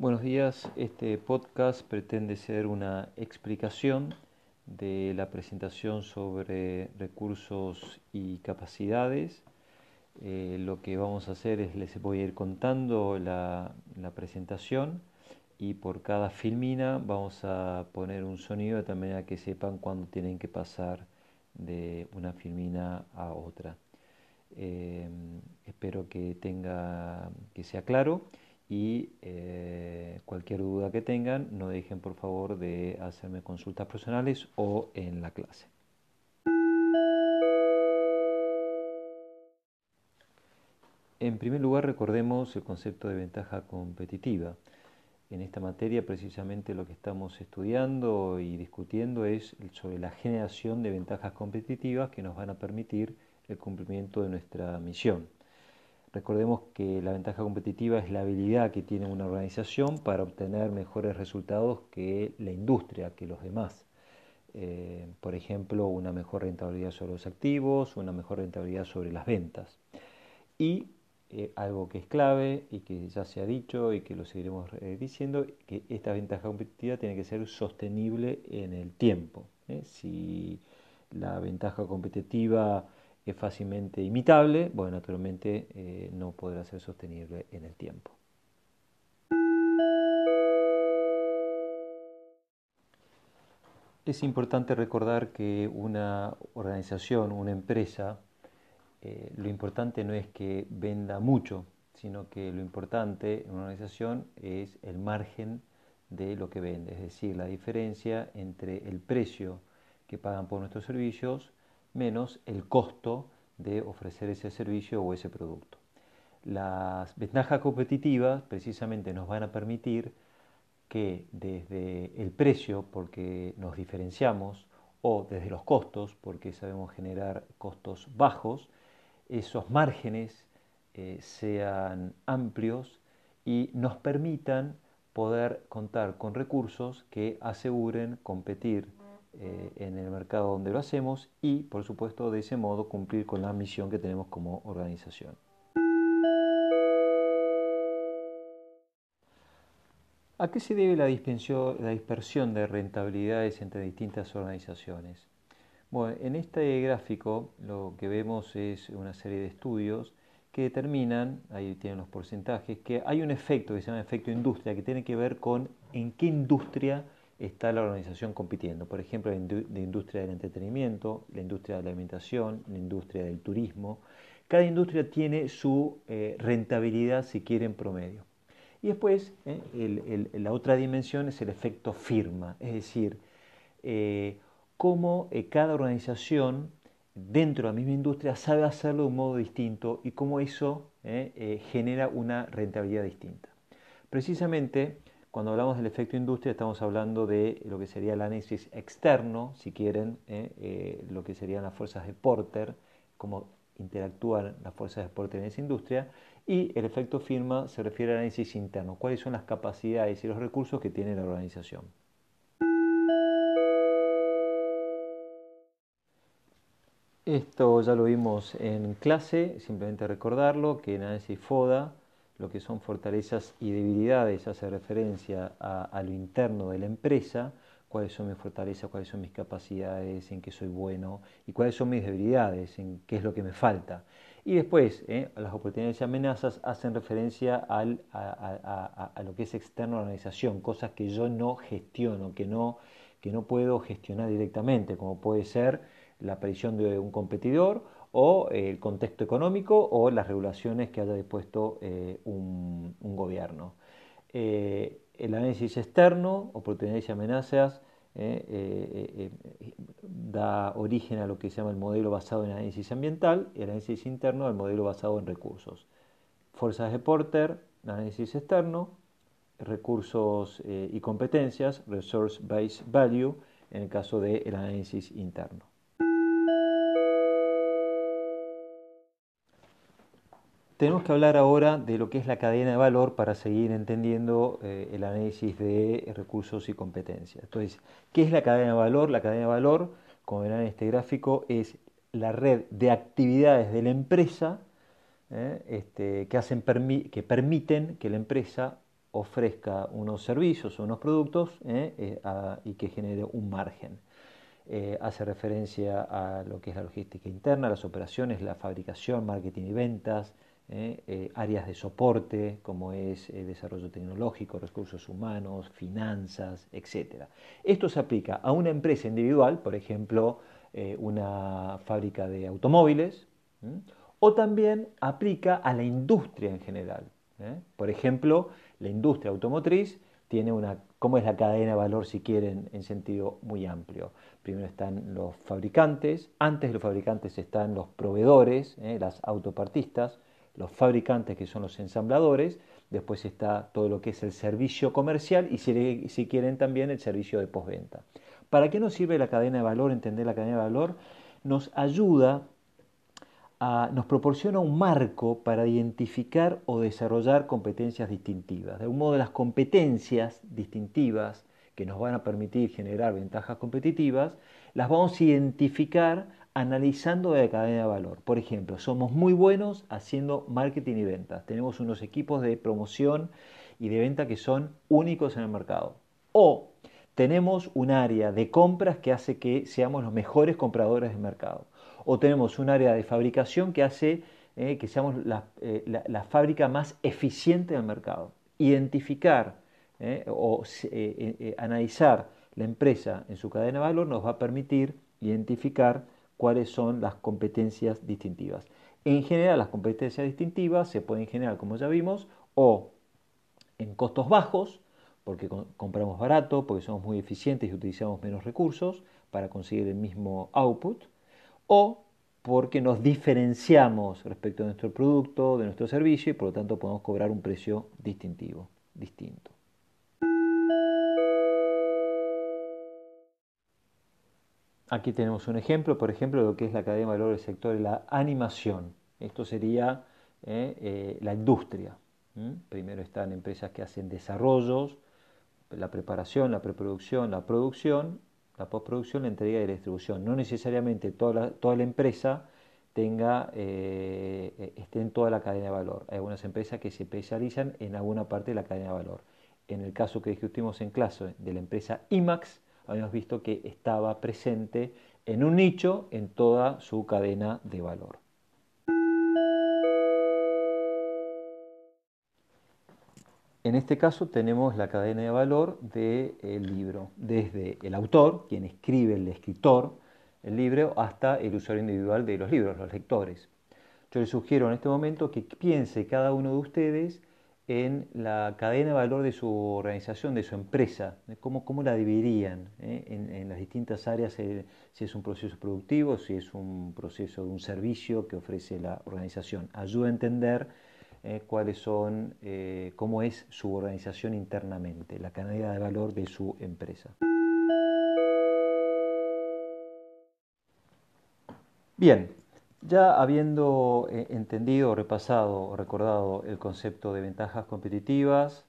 Buenos días, este podcast pretende ser una explicación de la presentación sobre recursos y capacidades. Eh, lo que vamos a hacer es les voy a ir contando la, presentación y por cada filmina vamos a poner un sonido de tal manera que sepan cuándo tienen que pasar de una filmina a otra. Eh, espero que tenga que sea claro y eh, cualquier duda que tengan no dejen por favor de hacerme consultas personales o en la clase. En primer lugar recordemos el concepto de ventaja competitiva. En esta materia precisamente lo que estamos estudiando y discutiendo es sobre la generación de ventajas competitivas que nos van a permitir el cumplimiento de nuestra misión. Recordemos que la ventaja competitiva es la habilidad que tiene una organización para obtener mejores resultados que la industria, que los demás. Eh, por ejemplo, una mejor rentabilidad sobre los activos, una mejor rentabilidad sobre las ventas. Y eh, algo que es clave y que ya se ha dicho y que lo seguiremos eh, diciendo, que esta ventaja competitiva tiene que ser sostenible en el tiempo. Si la ventaja competitiva es fácilmente imitable, bueno, naturalmente eh, no podrá ser sostenible en el tiempo. Es importante recordar que una organización, una empresa, eh, lo importante no es que venda mucho, sino que lo importante en una organización es el margen de lo que vende, es decir, la diferencia entre el precio que pagan por nuestros servicios menos el costo de ofrecer ese servicio o ese producto. Las ventajas competitivas precisamente nos van a permitir que desde el precio, porque nos diferenciamos, o desde los costos, porque sabemos generar costos bajos, esos márgenes eh, sean amplios y nos permitan poder contar con recursos que aseguren competir eh, en el mercado donde lo hacemos y, por supuesto, de ese modo cumplir con la misión que tenemos como organización. ¿A qué se debe la, dispersión de rentabilidades entre distintas organizaciones? Bueno, en este gráfico lo que vemos es una serie de estudios que determinan, ahí tienen los porcentajes, que hay un efecto que se llama efecto industria, que tiene que ver con en qué industria está la organización compitiendo. Por ejemplo, la industria del entretenimiento, la industria de la alimentación, la industria del turismo. Cada industria tiene su eh, rentabilidad, si quieren, promedio. Y después, eh, la otra dimensión es el efecto firma, es decir, eh, cómo cada organización dentro de la misma industria sabe hacerlo de un modo distinto y cómo eso genera una rentabilidad distinta. Precisamente, cuando hablamos del efecto industria estamos hablando de lo que sería el análisis externo, si quieren, eh, eh, lo que serían las fuerzas de Porter, cómo interactúan las fuerzas de Porter en esa industria, y el efecto firma se refiere al análisis interno, cuáles son las capacidades y los recursos que tiene la organización. Esto ya lo vimos en clase, simplemente recordarlo, que en análisis FODA lo que son fortalezas y debilidades hace referencia a, lo interno de la empresa, cuáles son mis fortalezas, cuáles son mis capacidades, en qué soy bueno y cuáles son mis debilidades, en qué es lo que me falta. Y después, eh, las oportunidades y amenazas hacen referencia al, a, lo que es externo a la organización, cosas que yo no gestiono, que no, que no puedo gestionar directamente, como puede ser la aparición de un competidor o el contexto económico o las regulaciones que haya dispuesto eh, un, gobierno. Eh, el análisis externo, oportunidades y amenazas, eh, da origen a lo que se llama el modelo basado en análisis ambiental y el análisis interno al modelo basado en recursos. Fuerzas de Porter, análisis externo, recursos y competencias, Resource Based Value, en el caso del análisis interno. Tenemos que hablar ahora de lo que es la cadena de valor para seguir entendiendo eh, el análisis de recursos y competencias. Entonces, ¿qué es la cadena de valor? La cadena de valor, como verán en este gráfico, es la red de actividades de la empresa eh, este, que, hacen que permiten que la empresa ofrezca unos servicios o unos productos y que genere un margen. hace referencia a lo que es la logística interna, las operaciones, la fabricación, marketing y ventas, ¿eh? Eh, áreas de soporte como es el desarrollo tecnológico, recursos humanos, finanzas, etc. Esto se aplica a una empresa individual, por ejemplo, eh, una fábrica de automóviles, o también aplica a la industria en general. Por ejemplo, la industria automotriz tiene una, ¿cómo es la cadena de valor si quieren en sentido muy amplio? Primero están los fabricantes, antes de los fabricantes están los proveedores, las autopartistas, los fabricantes que son los ensambladores, después está todo lo que es el servicio comercial y si, quieren también el servicio de postventa. ¿Para qué nos sirve la cadena de valor? Entender la cadena de valor nos ayuda a, nos proporciona un marco para identificar o desarrollar competencias distintivas. De un modo, las competencias distintivas que nos van a permitir generar ventajas competitivas, las vamos a identificar analizando la cadena de valor. Por ejemplo, somos muy buenos haciendo marketing y ventas. Tenemos unos equipos de promoción y de venta que son únicos en el mercado. O tenemos un área de compras que hace que seamos los mejores compradores del mercado. O tenemos un área de fabricación que hace eh, que seamos eh, la, fábrica más eficiente del mercado. Identificar eh, o analizar la empresa en su cadena de valor nos va a permitir identificar cuáles son las competencias distintivas. En general, las competencias distintivas se pueden generar, como ya vimos, o en costos bajos, porque compramos barato, porque somos muy eficientes y utilizamos menos recursos para conseguir el mismo output, o porque nos diferenciamos respecto a nuestro producto, de nuestro servicio y por lo tanto podemos cobrar un precio distintivo, distinto. Aquí tenemos un ejemplo, por ejemplo, de lo que es la cadena de valor del sector de la animación. Esto sería eh, eh, la industria. Primero están empresas que hacen desarrollos, la preparación, la preproducción, la producción, la postproducción, la entrega y la distribución. No necesariamente toda la, empresa tenga, eh, esté en toda la cadena de valor. Hay algunas empresas que se especializan en alguna parte de la cadena de valor. En el caso que discutimos en clase de la empresa IMAX, habíamos visto que estaba presente en un nicho en toda su cadena de valor. En este caso tenemos la cadena de valor del libro, desde el autor, quien escribe, el escritor, el libro, hasta el usuario individual de los libros, los lectores. Yo les sugiero en este momento que piense cada uno de ustedes en la cadena de valor de su organización, de su empresa, cómo, cómo la dividirían eh? en, las distintas áreas, eh, si es un proceso productivo, si es un proceso de un servicio que ofrece la organización. Ayuda a entender eh, cuáles son, cómo es su organización internamente, la cadena de valor de su empresa. Bien, ya habiendo eh, entendido, repasado, recordado el concepto de ventajas competitivas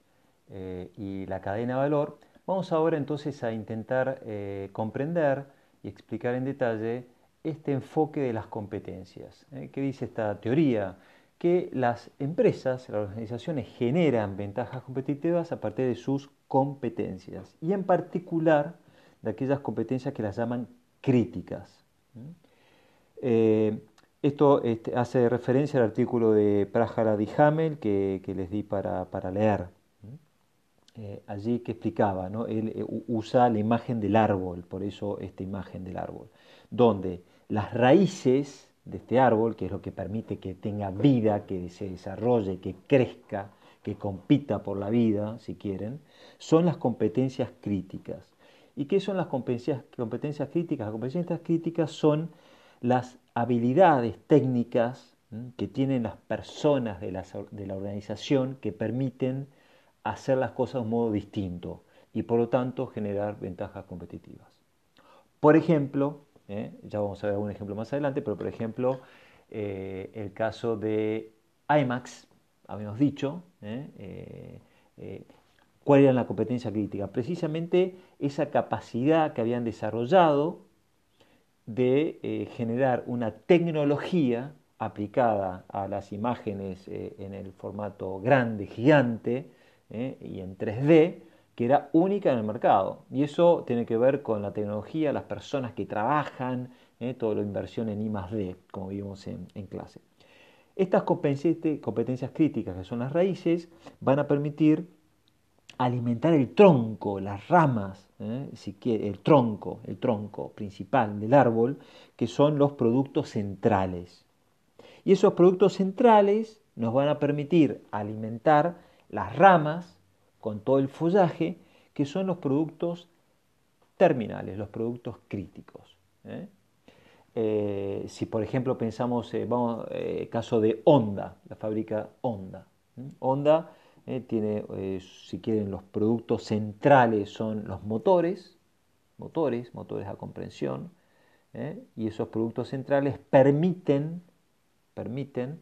eh, y la cadena de valor, vamos ahora entonces a intentar eh, comprender y explicar en detalle este enfoque de las competencias. ¿Qué dice esta teoría? Que las empresas, las organizaciones generan ventajas competitivas a partir de sus competencias y en particular de aquellas competencias que las llaman críticas. Esto este, hace referencia al artículo de Prajara Hamel que, les di para, leer. Eh, allí que explicaba, ¿no? él eh, usa la imagen del árbol, por eso esta imagen del árbol, donde las raíces de este árbol, que es lo que permite que tenga vida, que se desarrolle, que crezca, que compita por la vida, si quieren, son las competencias críticas. ¿Y qué son las competencias, competencias críticas? Las competencias críticas son las habilidades técnicas que tienen las personas de la, organización que permiten hacer las cosas de un modo distinto y por lo tanto generar ventajas competitivas. Por ejemplo, ¿eh? ya vamos a ver un ejemplo más adelante, pero por ejemplo, eh, el caso de IMAX, habíamos dicho, ¿eh? ¿cuál era la competencia crítica? Precisamente esa capacidad que habían desarrollado de eh, generar una tecnología aplicada a las imágenes eh, en el formato grande, gigante, y en 3D que era única en el mercado. Y eso tiene que ver con la tecnología, las personas que trabajan, toda la inversión en I D, como vimos en, clase. Estas competencias críticas, que son las raíces, van a permitir alimentar el tronco, las ramas, si quiere, el tronco, el tronco principal del árbol, que son los productos centrales. Y esos productos centrales nos van a permitir alimentar las ramas con todo el follaje, que son los productos terminales, los productos críticos. ¿eh? Eh, si por ejemplo pensamos, eh, vamos, caso de Honda, la fábrica Honda. Honda tiene, si quieren, los productos centrales son los motores, motores, motores a comprensión, y esos productos centrales permiten permiten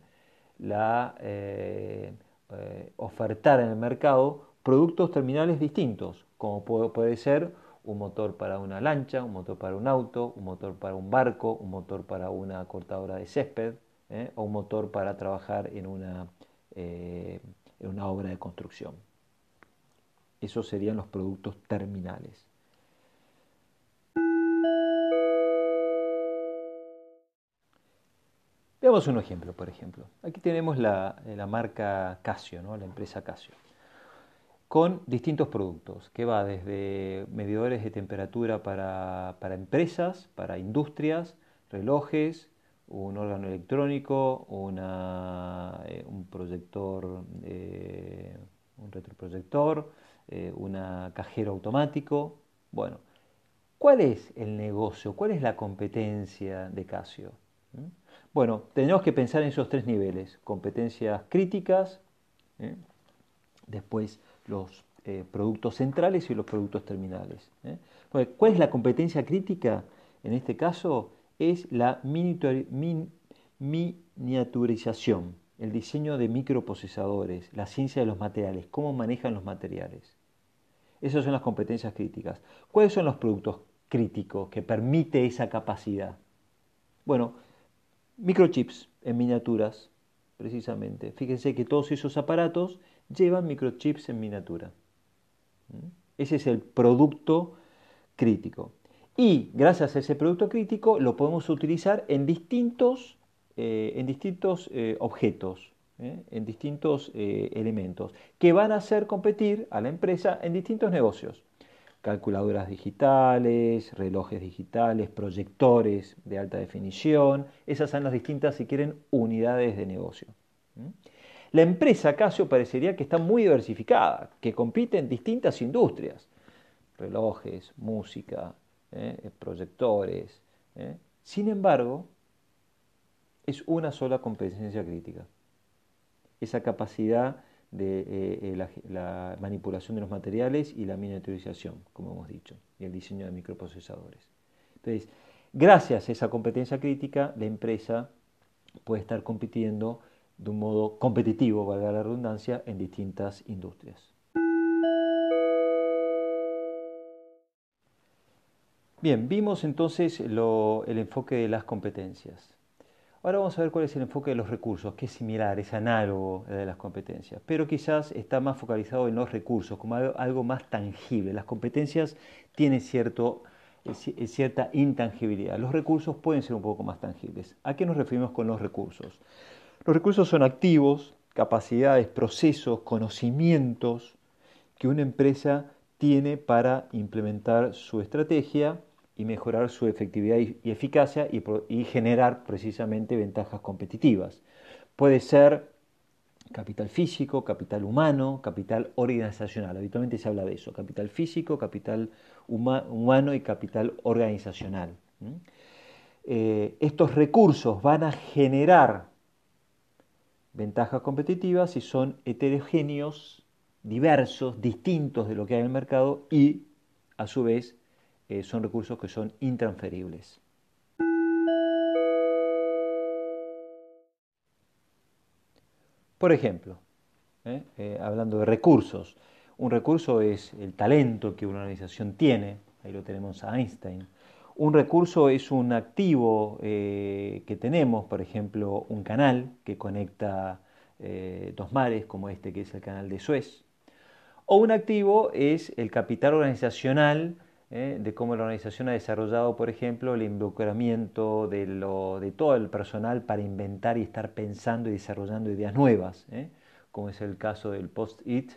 la, eh, eh, ofertar en el mercado productos terminales distintos, como puede, ser un motor para una lancha, un motor para un auto, un motor para un barco, un motor para una cortadora de césped ¿eh? o un motor para trabajar en una, en una obra de construcción. Esos serían los productos terminales. Veamos un ejemplo, por ejemplo. Aquí tenemos la, marca Casio, ¿no? la empresa Casio, con distintos productos, que va desde medidores de temperatura para, empresas, para industrias, relojes, un órgano electrónico, eh, un proyector, eh, un retroproyector, eh, cajero automático. Bueno, ¿cuál es el negocio? ¿Cuál es la competencia de Casio? ¿Mm? Bueno, tenemos que pensar en esos tres niveles, competencias críticas, después los productos centrales y los productos terminales. ¿Cuál es la competencia crítica? En este caso es la miniaturización, el diseño de microprocesadores, la ciencia de los materiales, cómo manejan los materiales. Esas son las competencias críticas. ¿Cuáles son los productos críticos que permite esa capacidad? Bueno, Microchips en miniaturas, precisamente. Fíjense que todos esos aparatos llevan microchips en miniatura. ¿Mm? Ese es el producto crítico. Y gracias a ese producto crítico lo podemos utilizar en distintos, eh, en distintos eh, objetos, ¿eh? en distintos elementos, que van a hacer competir a la empresa en distintos negocios calculadoras digitales, relojes digitales, proyectores de alta definición. Esas son las distintas, si quieren, unidades de negocio. La empresa Casio parecería que está muy diversificada, que compite en distintas industrias. Relojes, música, ¿eh? proyectores. ¿eh? Sin embargo, es una sola competencia crítica. Esa capacidad de eh, eh, la, manipulación de los materiales y la miniaturización, como hemos dicho, y el diseño de microprocesadores. Entonces, gracias a esa competencia crítica, la empresa puede estar compitiendo de un modo competitivo, valga la redundancia, en distintas industrias. Bien, vimos entonces el enfoque de las competencias. Ahora vamos a ver cuál es el enfoque de los recursos, que es similar, es análogo de las competencias, pero quizás está más focalizado en los recursos, como algo más tangible. Las competencias tienen cierto, eh, eh, cierta intangibilidad. Los recursos pueden ser un poco más tangibles. ¿A qué nos referimos con los recursos? Los recursos son activos, capacidades, procesos, conocimientos que una empresa tiene para implementar su estrategia y mejorar su efectividad y, eficacia y, generar precisamente ventajas competitivas. Puede ser capital físico, capital humano, capital organizacional. Habitualmente se habla de eso, capital físico, capital humano y capital organizacional. Eh, estos recursos van a generar ventajas competitivas si son heterogéneos, diversos, distintos de lo que hay en el mercado y a su vez eh, son recursos que son intransferibles. Por ejemplo, ¿eh? Eh, hablando de recursos, un recurso es el talento que una organización tiene, ahí lo tenemos a Einstein. Un recurso es un activo que tenemos, por ejemplo, un canal que conecta dos mares, como este que es el canal de Suez. O un activo es el capital organizacional ¿eh? de cómo la organización ha desarrollado, por ejemplo, el involucramiento de, de todo el personal para inventar y estar pensando y desarrollando ideas nuevas, ¿eh? como es el caso del Post-it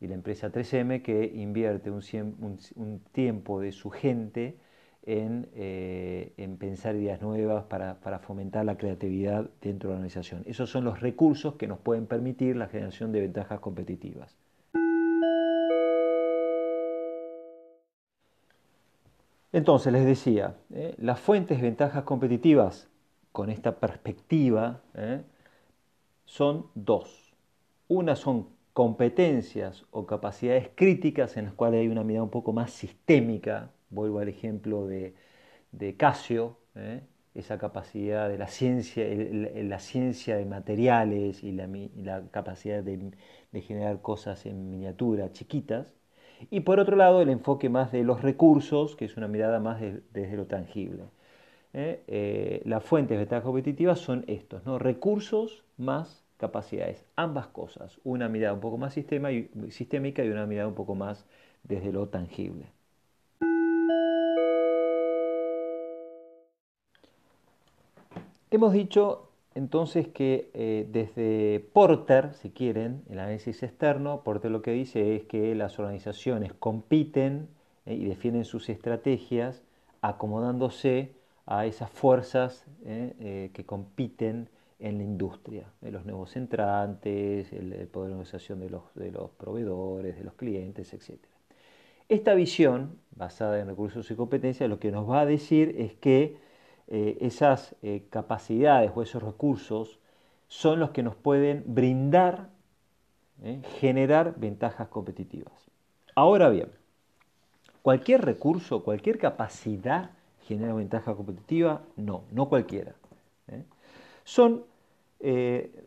y la empresa 3M, que invierte un, tiempo de su gente en, eh, pensar ideas nuevas para, para, fomentar la creatividad dentro de la organización. Esos son los recursos que nos pueden permitir la generación de ventajas competitivas. Entonces, les decía, ¿eh? las fuentes de ventajas competitivas con esta perspectiva ¿eh? son dos. Una son competencias o capacidades críticas en las cuales hay una mirada un poco más sistémica. Vuelvo al ejemplo de, Casio, ¿eh? esa capacidad de la ciencia, la ciencia de materiales y la, capacidad de generar cosas en miniatura chiquitas. Y por otro lado, el enfoque más de los recursos, que es una mirada más desde lo tangible. ¿eh? Eh, las fuentes de ventaja competitiva son estos, ¿no? recursos más capacidades, ambas cosas, una mirada un poco más sistémica y una mirada un poco más desde lo tangible. Hemos dicho entonces que eh, desde Porter, si quieren, el análisis externo, Porter lo que dice es que las organizaciones compiten eh, y defienden sus estrategias acomodándose a esas fuerzas eh, que compiten en la industria, los nuevos entrantes, el, poder de organización de los, de los proveedores, de los clientes, etc. Esta visión, basada en recursos y competencias, lo que nos va a decir es que eh, esas eh, capacidades o esos recursos son los que nos pueden brindar, eh, generar ventajas competitivas. Ahora bien, cualquier recurso, cualquier capacidad genera ventaja competitiva, no, no cualquiera. Son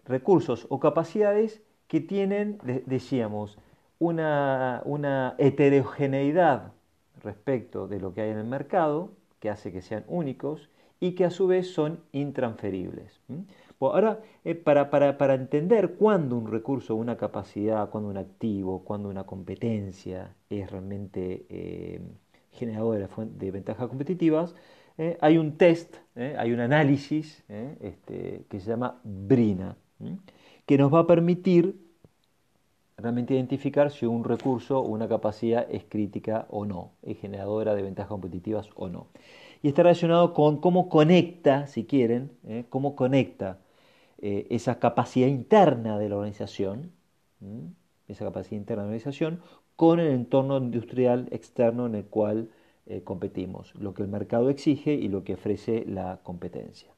recursos o capacidades que tienen, decíamos, una, una heterogeneidad respecto de lo que hay en el mercado, que hace que sean únicos, y que a su vez son intransferibles. ahora, eh, para, entender cuándo un recurso, una capacidad, cuándo un activo, cuándo una competencia es realmente eh, generador de, ventajas competitivas, eh, hay un test, hay un análisis este, que se llama BRINA, que nos va a permitir realmente identificar si un recurso o una capacidad es crítica o no, es generadora de ventajas competitivas o no y está relacionado con cómo conecta, si quieren, ¿eh? cómo conecta eh, esa capacidad interna de la organización, esa capacidad interna de la organización, con el entorno industrial externo en el cual eh, competimos, lo que el mercado exige y lo que ofrece la competencia.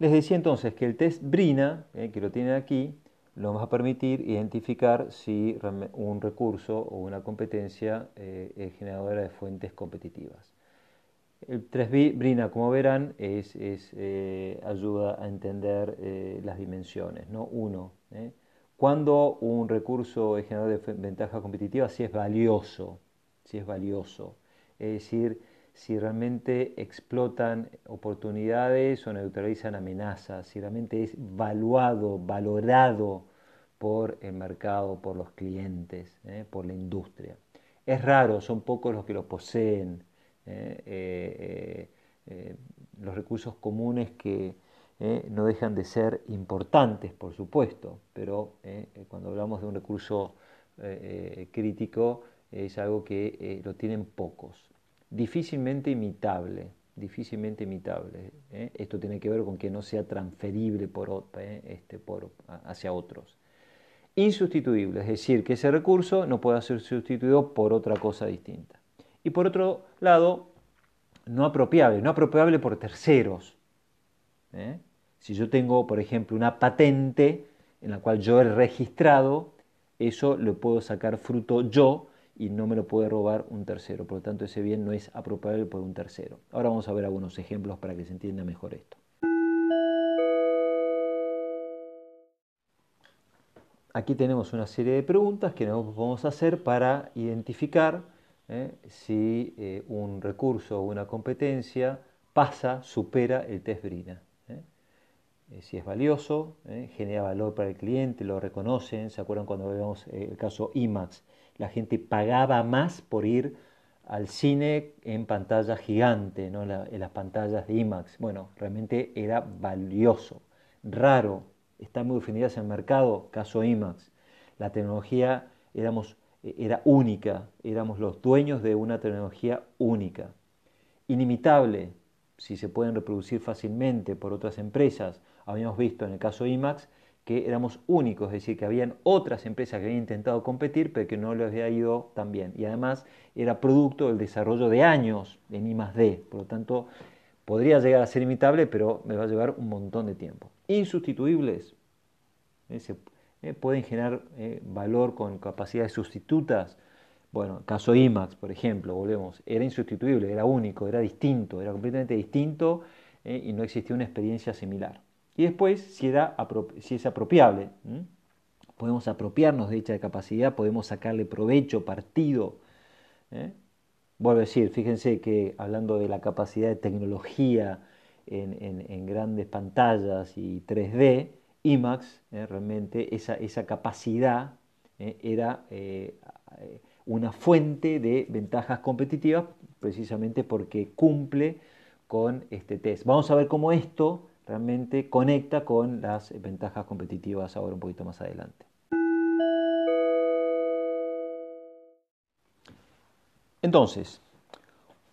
Les decía entonces que el test Brina, que lo tienen aquí, nos va a permitir identificar si un recurso o una competencia eh, es generadora de fuentes competitivas. El 3B Brina, como verán, es, eh, ayuda a entender eh, las dimensiones. ¿no? Uno, cuando un recurso es generador de ventaja competitiva, si es valioso, si es valioso. Es decir, si realmente explotan oportunidades o neutralizan amenazas, si realmente es valuado, valorado por el mercado, por los clientes, ¿eh? por la industria. Es raro, son pocos los que lo poseen. ¿eh? Eh, los recursos comunes que no dejan de ser importantes, por supuesto, pero cuando hablamos de un recurso crítico es algo que lo tienen pocos. Difícilmente imitable, difícilmente imitable. Esto tiene que ver con que no sea transferible por, este, por, hacia otros insustituible, es decir, que ese recurso no pueda ser sustituido por otra cosa distinta. Y por otro lado, no apropiable, no apropiable por terceros. ¿eh? Si yo tengo, por ejemplo, una patente en la cual yo he registrado, eso lo puedo sacar fruto yo y no me lo puede robar un tercero. Por lo tanto, ese bien no es apropiable por un tercero. Ahora vamos a ver algunos ejemplos para que se entienda mejor esto. aquí tenemos una serie de preguntas que nos vamos a hacer para identificar eh, si eh, un recurso o una competencia pasa, supera el test Brina. Eh. si es valioso, genera valor para el cliente, lo reconocen. ¿Se acuerdan cuando eh, el caso IMAX? La gente pagaba más por ir al cine en pantalla gigante, ¿no? en las pantallas de IMAX. Bueno, realmente era valioso, raro, está muy definidas en el mercado, caso IMAX. La tecnología éramos, era única, éramos los dueños de una tecnología única, inimitable, si se pueden reproducir fácilmente por otras empresas. Habíamos visto en el caso IMAX que éramos únicos, es decir, que habían otras empresas que habían intentado competir, pero que no les había ido tan bien. Y además era producto del desarrollo de años en I+D, por lo tanto podría llegar a ser imitable, pero me va a llevar un montón de tiempo. Insustituibles, ¿eh? ¿eh? pueden generar eh, valor con capacidades sustitutas. Bueno, caso IMAX, por ejemplo, volvemos, era insustituible, era único, era distinto, era completamente distinto y no existía una experiencia similar. Y después, si, es apropiable, podemos apropiarnos de dicha capacidad, podemos sacarle provecho, partido. Vuelvo a decir, fíjense que hablando de la capacidad de tecnología en grandes pantallas y 3D, IMAX, eh, realmente esa, esa capacidad eh, era eh, una fuente de ventajas competitivas precisamente porque cumple con este test. Vamos a ver cómo esto realmente conecta con las ventajas competitivas ahora un poquito más adelante. Entonces,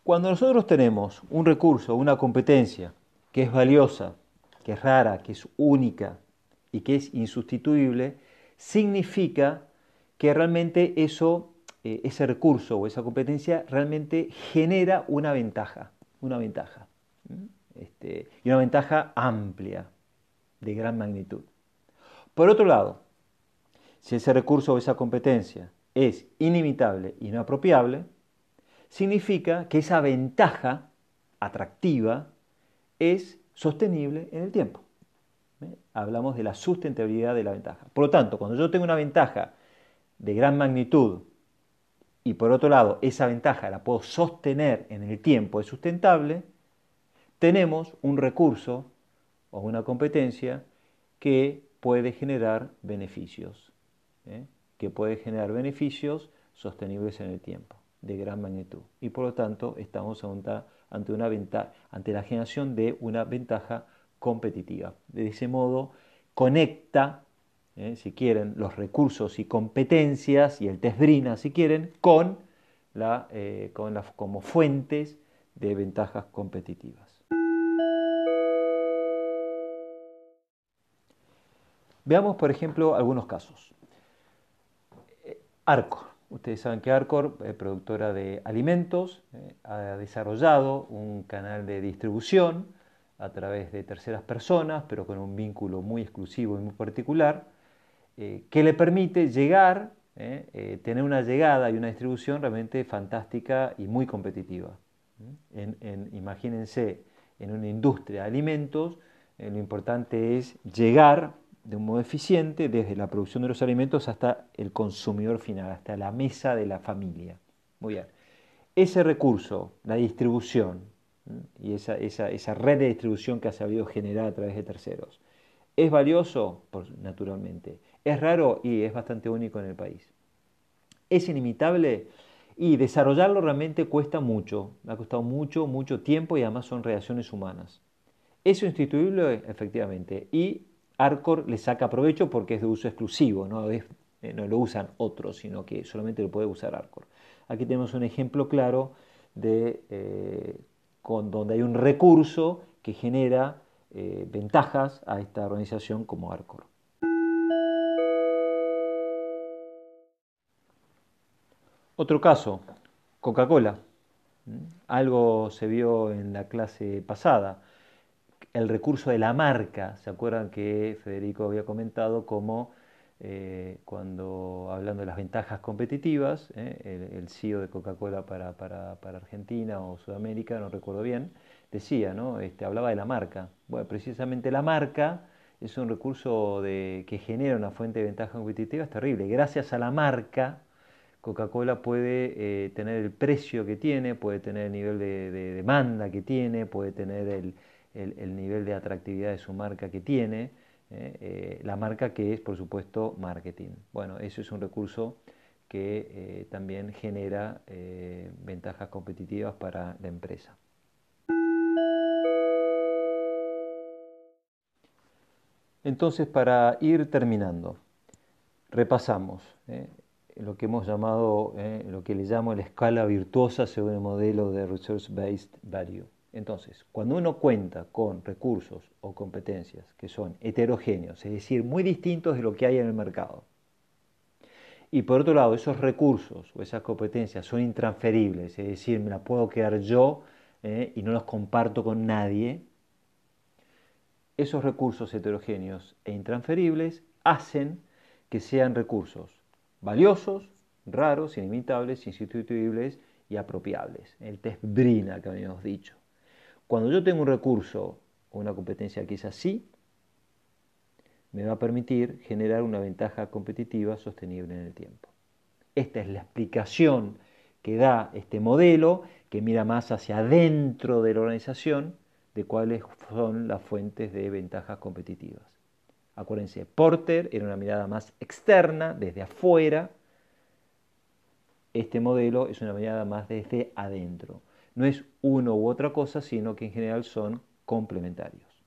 cuando nosotros tenemos un recurso, una competencia que es valiosa, que es rara, que es única, y que es insustituible, significa que realmente eso, eh, ese recurso o esa competencia realmente genera una ventaja, una ventaja, este, y una ventaja amplia, de gran magnitud. Por otro lado, si ese recurso o esa competencia es inimitable y no apropiable, significa que esa ventaja atractiva es sostenible en el tiempo. ¿eh? Hablamos de la sustentabilidad de la ventaja. Por lo tanto, cuando yo tengo una ventaja de gran magnitud y por otro lado esa ventaja la puedo sostener en el tiempo, es sustentable, tenemos un recurso o una competencia que puede generar beneficios, ¿eh? que puede generar beneficios sostenibles en el tiempo, de gran magnitud. Y por lo tanto estamos ante, una ante la generación de una ventaja competitiva. De ese modo, conecta, eh, si quieren, los recursos y competencias y el test BRINA, si quieren, con, la, eh, como fuentes de ventajas competitivas. Veamos, por ejemplo, algunos casos. Eh, Arcor. Ustedes saben que Arcor, productora de alimentos, ha desarrollado un canal de distribución a través de terceras personas, pero con un vínculo muy exclusivo y muy particular, eh, que le permite llegar, eh, eh, tener una llegada y una distribución realmente fantástica y muy competitiva. imagínense, en una industria de alimentos, lo importante es llegar de un modo eficiente desde la producción de los alimentos hasta el consumidor final, hasta la mesa de la familia. Muy bien. Ese recurso, la distribución, y esa, esa, red de distribución que ha sabido generar a través de terceros. ¿Es valioso? naturalmente. ¿Es raro? Y es bastante único en el país. ¿Es inimitable? Y desarrollarlo realmente cuesta mucho. Ha costado mucho, mucho tiempo y además son reacciones humanas. ¿Es instituible? Efectivamente. Y Arcor le saca provecho porque es de uso exclusivo, no, eh, no lo usan otros, sino que solamente lo puede usar Arcor. Aquí tenemos un ejemplo claro de eh, donde hay un recurso que genera eh, ventajas a esta organización como Arcor. Otro caso, Coca-Cola. ¿Mm? Algo se vio en la clase pasada. El recurso de la marca. ¿Se acuerdan que Federico había comentado cómo eh, cuando hablando de las ventajas competitivas, eh, el, CEO de Coca-Cola para, Argentina o Sudamérica, no recuerdo bien, decía, ¿no? Este, hablaba de la marca. Bueno, precisamente la marca es un recurso de, que genera una fuente de ventaja competitiva, es terrible. Gracias a la marca, Coca-Cola puede eh, tener el precio que tiene, puede tener el nivel de, demanda que tiene, puede tener el, el, nivel de atractividad de su marca que tiene, eh, la marca que es, por supuesto, marketing. Bueno, eso es un recurso que también genera ventajas competitivas para la empresa. Entonces, para ir terminando, repasamos eh, lo que hemos llamado, eh, lo que le llamo la escala virtuosa según el modelo de Resource Based Value. Entonces, cuando uno cuenta con recursos o competencias que son heterogéneos, es decir, muy distintos de lo que hay en el mercado, y por otro lado, esos recursos o esas competencias son intransferibles, es decir, me las puedo quedar yo eh, y no los comparto con nadie, esos recursos heterogéneos e intransferibles hacen que sean recursos valiosos, raros, inimitables, insustituibles y apropiables. El test Brina que habíamos dicho. Cuando yo tengo un recurso o una competencia que es así, me va a permitir generar una ventaja competitiva sostenible en el tiempo. Esta es la explicación que da este modelo que mira más hacia adentro de la organización de cuáles son las fuentes de ventajas competitivas. Acuérdense, Porter era una mirada más externa, desde afuera. Este modelo es una mirada más desde adentro. No es uno u otra cosa, sino que en general son complementarios.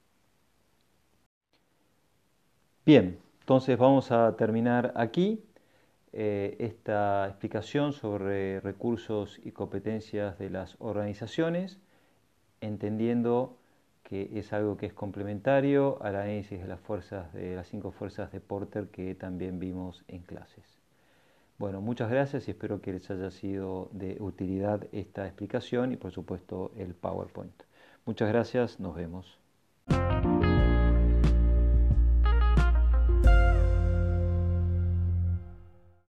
Bien, entonces vamos a terminar aquí eh, esta explicación sobre recursos y competencias de las organizaciones, entendiendo que es algo que es complementario al análisis de las fuerzas de las cinco fuerzas de Porter que también vimos en clases. Bueno, muchas gracias y espero que les haya sido de utilidad esta explicación y por supuesto el PowerPoint. Muchas gracias, nos vemos.